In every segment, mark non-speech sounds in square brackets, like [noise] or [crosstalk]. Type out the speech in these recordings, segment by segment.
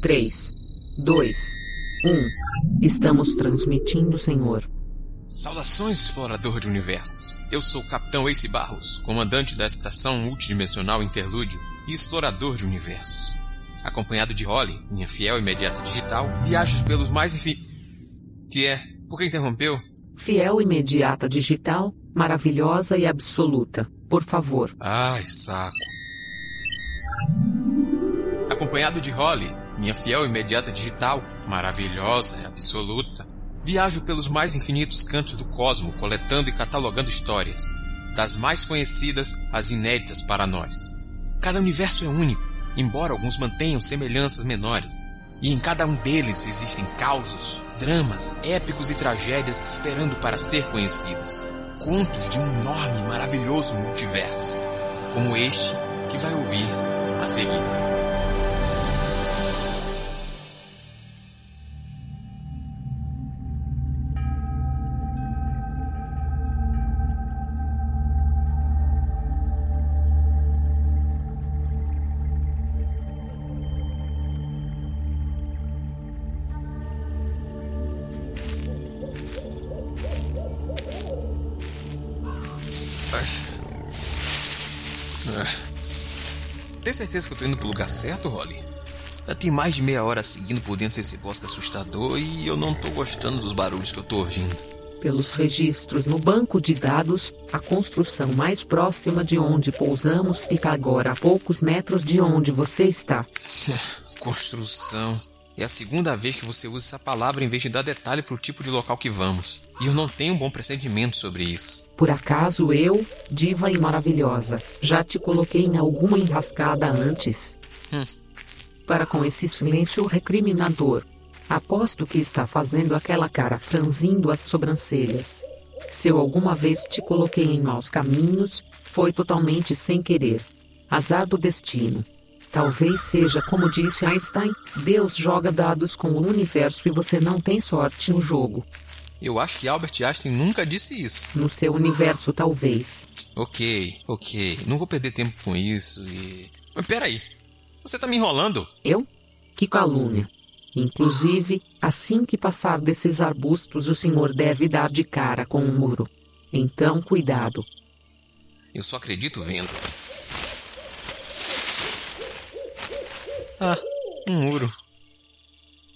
3, 2, 1. Estamos transmitindo, Senhor. Saudações, explorador de universos. Eu sou o Capitão Ace Barros, comandante da estação multidimensional Interlúdio e explorador de universos. Acompanhado de Holly, minha fiel imediata digital, viajo pelos mais enfim. Que é? Por que interrompeu? Fiel imediata digital, maravilhosa e absoluta. Por favor. Ai, saco. Acompanhado de Holly, minha fiel imediata digital, maravilhosa e absoluta, viajo pelos mais infinitos cantos do cosmo coletando e catalogando histórias, das mais conhecidas às inéditas para nós. Cada universo é único, embora alguns mantenham semelhanças menores. E em cada um deles existem causos, dramas, épicos e tragédias esperando para ser conhecidos. Contos de um enorme e maravilhoso multiverso, como este que vai ouvir a seguir. Certeza que eu tô indo pro lugar certo, Holly? Já tem mais de meia hora seguindo por dentro desse bosque assustador e eu não tô gostando dos barulhos que eu tô ouvindo. Pelos registros no banco de dados, a construção mais próxima de onde pousamos fica agora a poucos metros de onde você está. [laughs] construção. É a segunda vez que você usa essa palavra em vez de dar detalhe pro tipo de local que vamos. E eu não tenho um bom pressentimento sobre isso. Por acaso eu, diva e maravilhosa, já te coloquei em alguma enrascada antes? Hum. Para com esse silêncio recriminador. Aposto que está fazendo aquela cara franzindo as sobrancelhas. Se eu alguma vez te coloquei em maus caminhos, foi totalmente sem querer. Azar do destino. Talvez seja como disse Einstein: Deus joga dados com o universo e você não tem sorte no jogo. Eu acho que Albert Einstein nunca disse isso. No seu universo, talvez. Ok, ok. Não vou perder tempo com isso e. Mas peraí. Você tá me enrolando? Eu? Que calúnia. Inclusive, assim que passar desses arbustos, o senhor deve dar de cara com um muro. Então, cuidado. Eu só acredito vendo. Ah, um muro.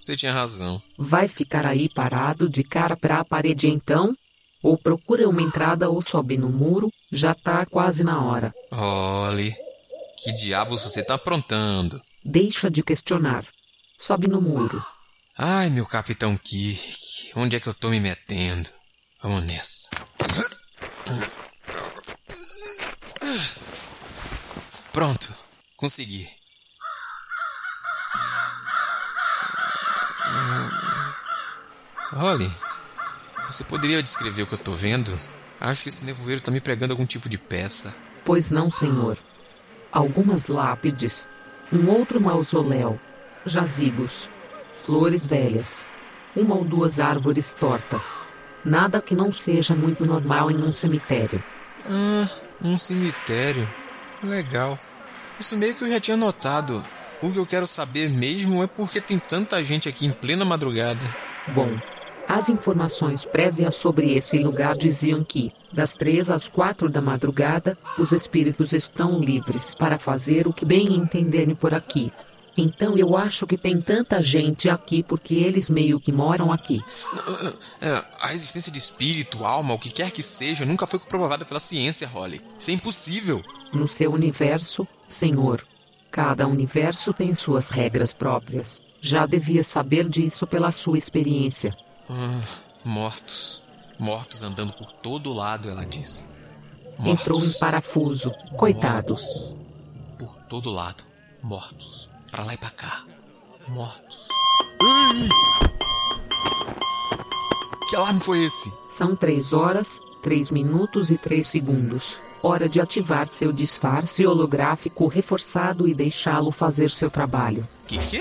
Você tinha razão. Vai ficar aí parado de cara para a parede então? Ou procura uma entrada ou sobe no muro, já tá quase na hora. Olhe, que diabos você tá aprontando? Deixa de questionar. Sobe no muro. Ai, meu capitão Kirk, onde é que eu tô me metendo? Vamos nessa. Pronto, consegui. Holly, você poderia descrever o que eu tô vendo? Acho que esse nevoeiro tá me pregando algum tipo de peça. Pois não, senhor. Algumas lápides, um outro mausoléu, jazigos, flores velhas, uma ou duas árvores tortas. Nada que não seja muito normal em um cemitério. Ah, um cemitério. Legal. Isso meio que eu já tinha notado. O que eu quero saber mesmo é porque tem tanta gente aqui em plena madrugada. Bom, as informações prévias sobre esse lugar diziam que, das três às quatro da madrugada, os espíritos estão livres para fazer o que bem entenderem por aqui. Então eu acho que tem tanta gente aqui porque eles meio que moram aqui. É, a existência de espírito, alma, o que quer que seja, nunca foi comprovada pela ciência, Holly. Isso é impossível. No seu universo, senhor, Cada universo tem suas regras próprias. Já devia saber disso pela sua experiência. Ah, mortos. Mortos andando por todo lado, ela disse. Mortos. Entrou em parafuso. Coitado. Mortos. Por todo lado. Mortos. Pra lá e pra cá. Mortos. Ai! Que alarme foi esse? São três horas, três minutos e três segundos. Hora de ativar seu disfarce holográfico reforçado e deixá-lo fazer seu trabalho. Que quê?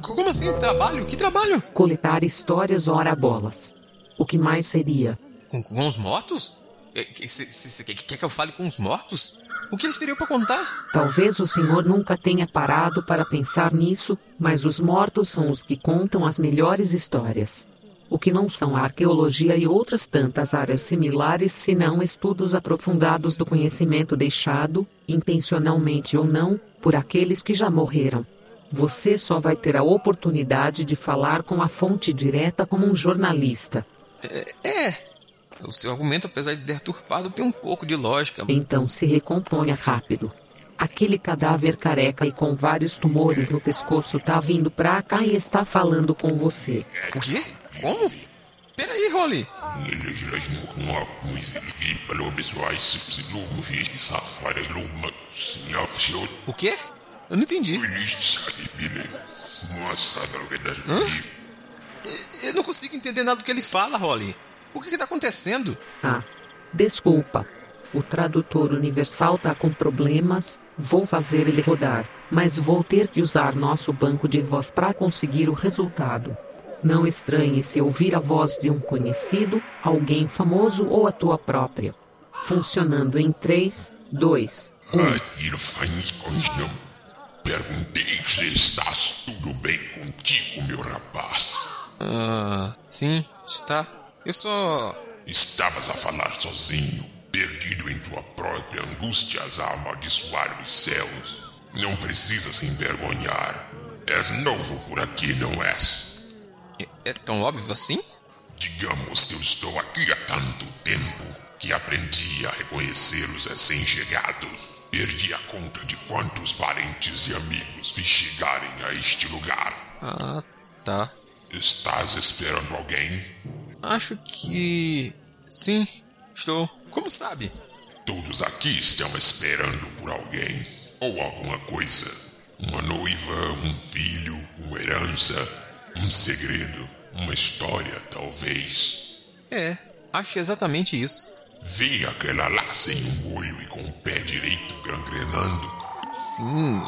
Como assim? Trabalho? Que trabalho? Coletar histórias ora bolas. O que mais seria? Com, com os mortos? Quer que eu fale com os mortos? O que eles teriam para contar? Talvez o senhor nunca tenha parado para pensar nisso, mas os mortos são os que contam as melhores histórias. O que não são a arqueologia e outras tantas áreas similares, senão estudos aprofundados do conhecimento deixado, intencionalmente ou não, por aqueles que já morreram. Você só vai ter a oportunidade de falar com a fonte direta como um jornalista. É. é. O seu argumento, apesar de deturpado, tem um pouco de lógica. Então se recomponha rápido. Aquele cadáver careca e com vários tumores no pescoço tá vindo pra cá e está falando com você. O quê? Como? Peraí, Holly. O quê? Eu não entendi. Hã? Eu não consigo entender nada do que ele fala, Holly. O que está acontecendo? Ah, desculpa. O tradutor universal tá com problemas. Vou fazer ele rodar, mas vou ter que usar nosso banco de voz para conseguir o resultado. Não estranhe se ouvir a voz de um conhecido, alguém famoso ou a tua própria. Funcionando em 3, 2, 1. Perguntei se estás tudo bem contigo, meu rapaz. Ah, sim, está. Eu só. Estavas a falar sozinho, perdido em tua própria angústia a amaldiçoar os céus. Não precisas se envergonhar. És novo por aqui, não és? É, é tão óbvio assim? Digamos que eu estou aqui há tanto tempo que aprendi a reconhecer os recém-chegados. Perdi a conta de quantos parentes e amigos vi chegarem a este lugar. Ah, tá. Estás esperando alguém? Acho que. Sim, estou. Como sabe? Todos aqui estão esperando por alguém ou alguma coisa. Uma noiva, um filho, uma herança, um segredo, uma história, talvez. É, acho exatamente isso. Vi aquela lá sem um olho e com o pé direito gangrenando. Sim,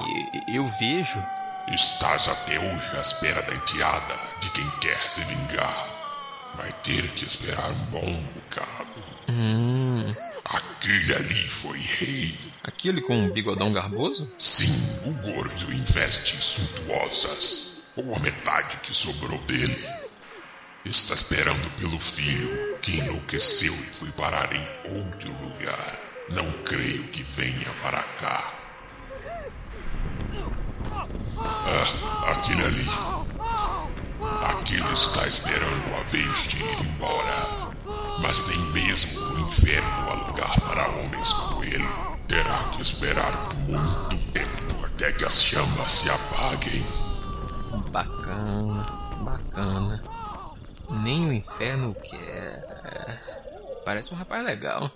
eu vejo. Estás até hoje à espera da enteada de quem quer se vingar. Vai ter que esperar um bom bocado. Hum. Aquele ali foi rei. Aquele com um bigodão garboso? Sim, o gordo em vestes suntuosas. Ou a metade que sobrou dele. Está esperando pelo filho que enlouqueceu e foi parar em outro lugar. Não creio que venha para cá. Ah, aquele ali. Aquele está esperando a vez de ir embora. Mas nem mesmo o inferno há lugar para homens como ele. Terá que esperar muito tempo até que as chamas se apaguem. Nem o inferno quer. Parece um rapaz legal.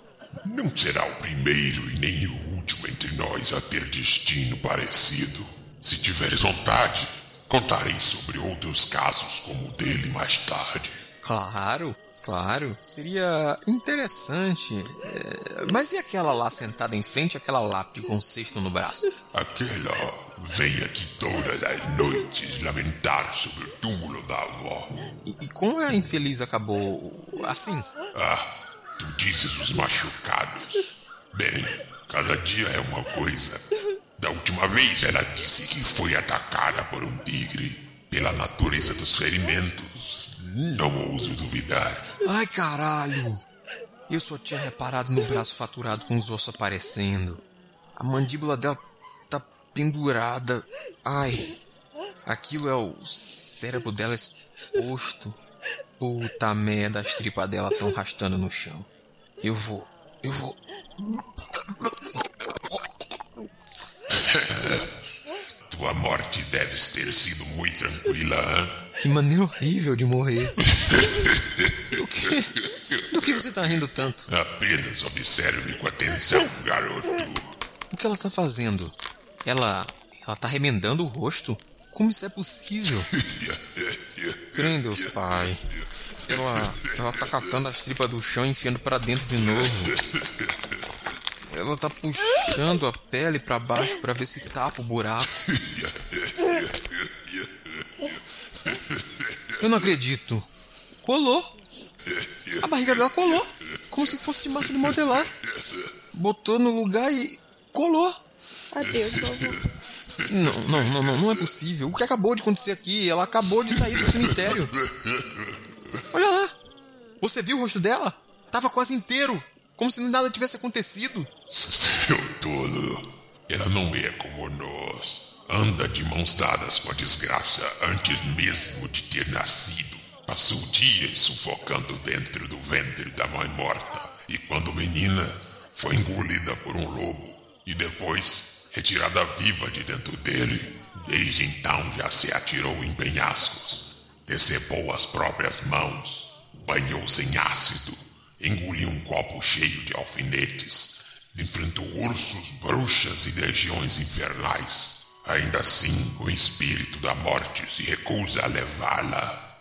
Não será o primeiro e nem o último entre nós a ter destino parecido. Se tiveres vontade, contarei sobre outros casos como o dele mais tarde. Claro, claro. Seria interessante. É... Mas e aquela lá sentada em frente àquela lápide com um cesto no braço? Aquela vem aqui todas as noites lamentar sobre o túmulo da avó. E, e como a infeliz acabou assim? Ah, tu dizes os machucados. Bem, cada dia é uma coisa. Da última vez ela disse que foi atacada por um tigre. Pela natureza dos ferimentos, não ouso duvidar. Ai caralho! Eu só tinha reparado no braço faturado com os ossos aparecendo. A mandíbula dela pendurada. Ai, aquilo é o cérebro dela exposto. Puta merda, as tripas dela estão rastando no chão. Eu vou, eu vou. Tua morte deve ter sido muito tranquila, hein? Que maneira horrível de morrer. Do que? Do que você tá rindo tanto? Apenas observe com atenção, garoto. O que ela tá fazendo? Ela. Ela tá remendando o rosto? Como isso é possível? Crê em Deus, pai. Ela. Ela tá catando as tripas do chão e enfiando para dentro de novo. Ela tá puxando a pele para baixo para ver se tapa o buraco. Eu não acredito. Colou. A barriga dela colou. Como se fosse de massa de modelar. Botou no lugar e Colou! Adeus, vovô. Não, não, não, não, não é possível. O que acabou de acontecer aqui? Ela acabou de sair do cemitério. Olha lá. Você viu o rosto dela? Tava quase inteiro. Como se nada tivesse acontecido. Seu tolo. Ela não é como nós. Anda de mãos dadas com a desgraça antes mesmo de ter nascido. Passou dias sufocando dentro do ventre da mãe morta. E quando menina, foi engolida por um lobo. E depois, retirada viva de dentro dele. Desde então já se atirou em penhascos. Decepou as próprias mãos. Banhou-se em ácido. Engoliu um copo cheio de alfinetes. Enfrentou ursos, bruxas e legiões infernais. Ainda assim, o espírito da morte se recusa a levá-la.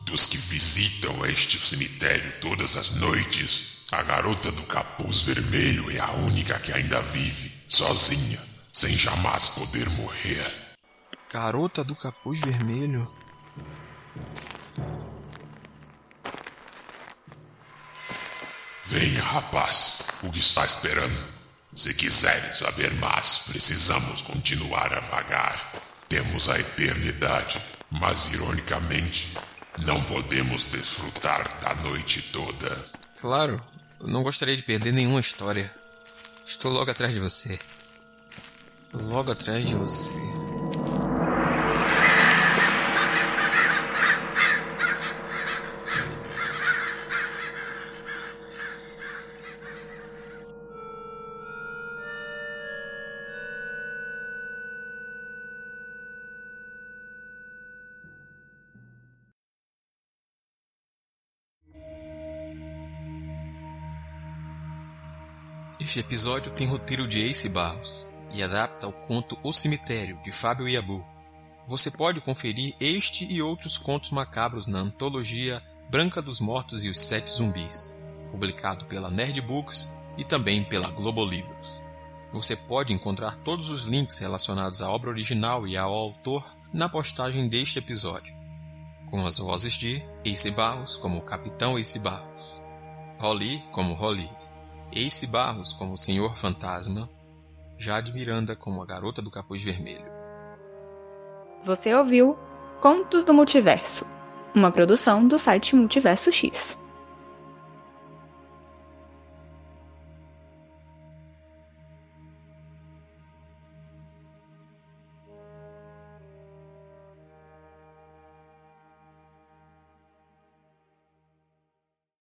Dos que visitam este cemitério todas as noites, a garota do capuz vermelho é a única que ainda vive, sozinha, sem jamais poder morrer. Garota do capuz vermelho. Venha, rapaz, o que está esperando? Se quiserem saber mais, precisamos continuar a vagar. Temos a eternidade, mas ironicamente, não podemos desfrutar da noite toda. Claro, não gostaria de perder nenhuma história. Estou logo atrás de você. Logo atrás de você. Este episódio tem roteiro de Ace Barros e adapta o conto O Cemitério, de Fábio Iabu. Você pode conferir este e outros contos macabros na antologia Branca dos Mortos e os Sete Zumbis, publicado pela Nerd Books e também pela Globo Livros. Você pode encontrar todos os links relacionados à obra original e ao autor na postagem deste episódio, com as vozes de Ace Barros como Capitão Ace Barros, Holly como Holly, Ace Barros como o Senhor Fantasma, Jade Miranda como a Garota do Capuz Vermelho. Você ouviu Contos do Multiverso, uma produção do site Multiverso X.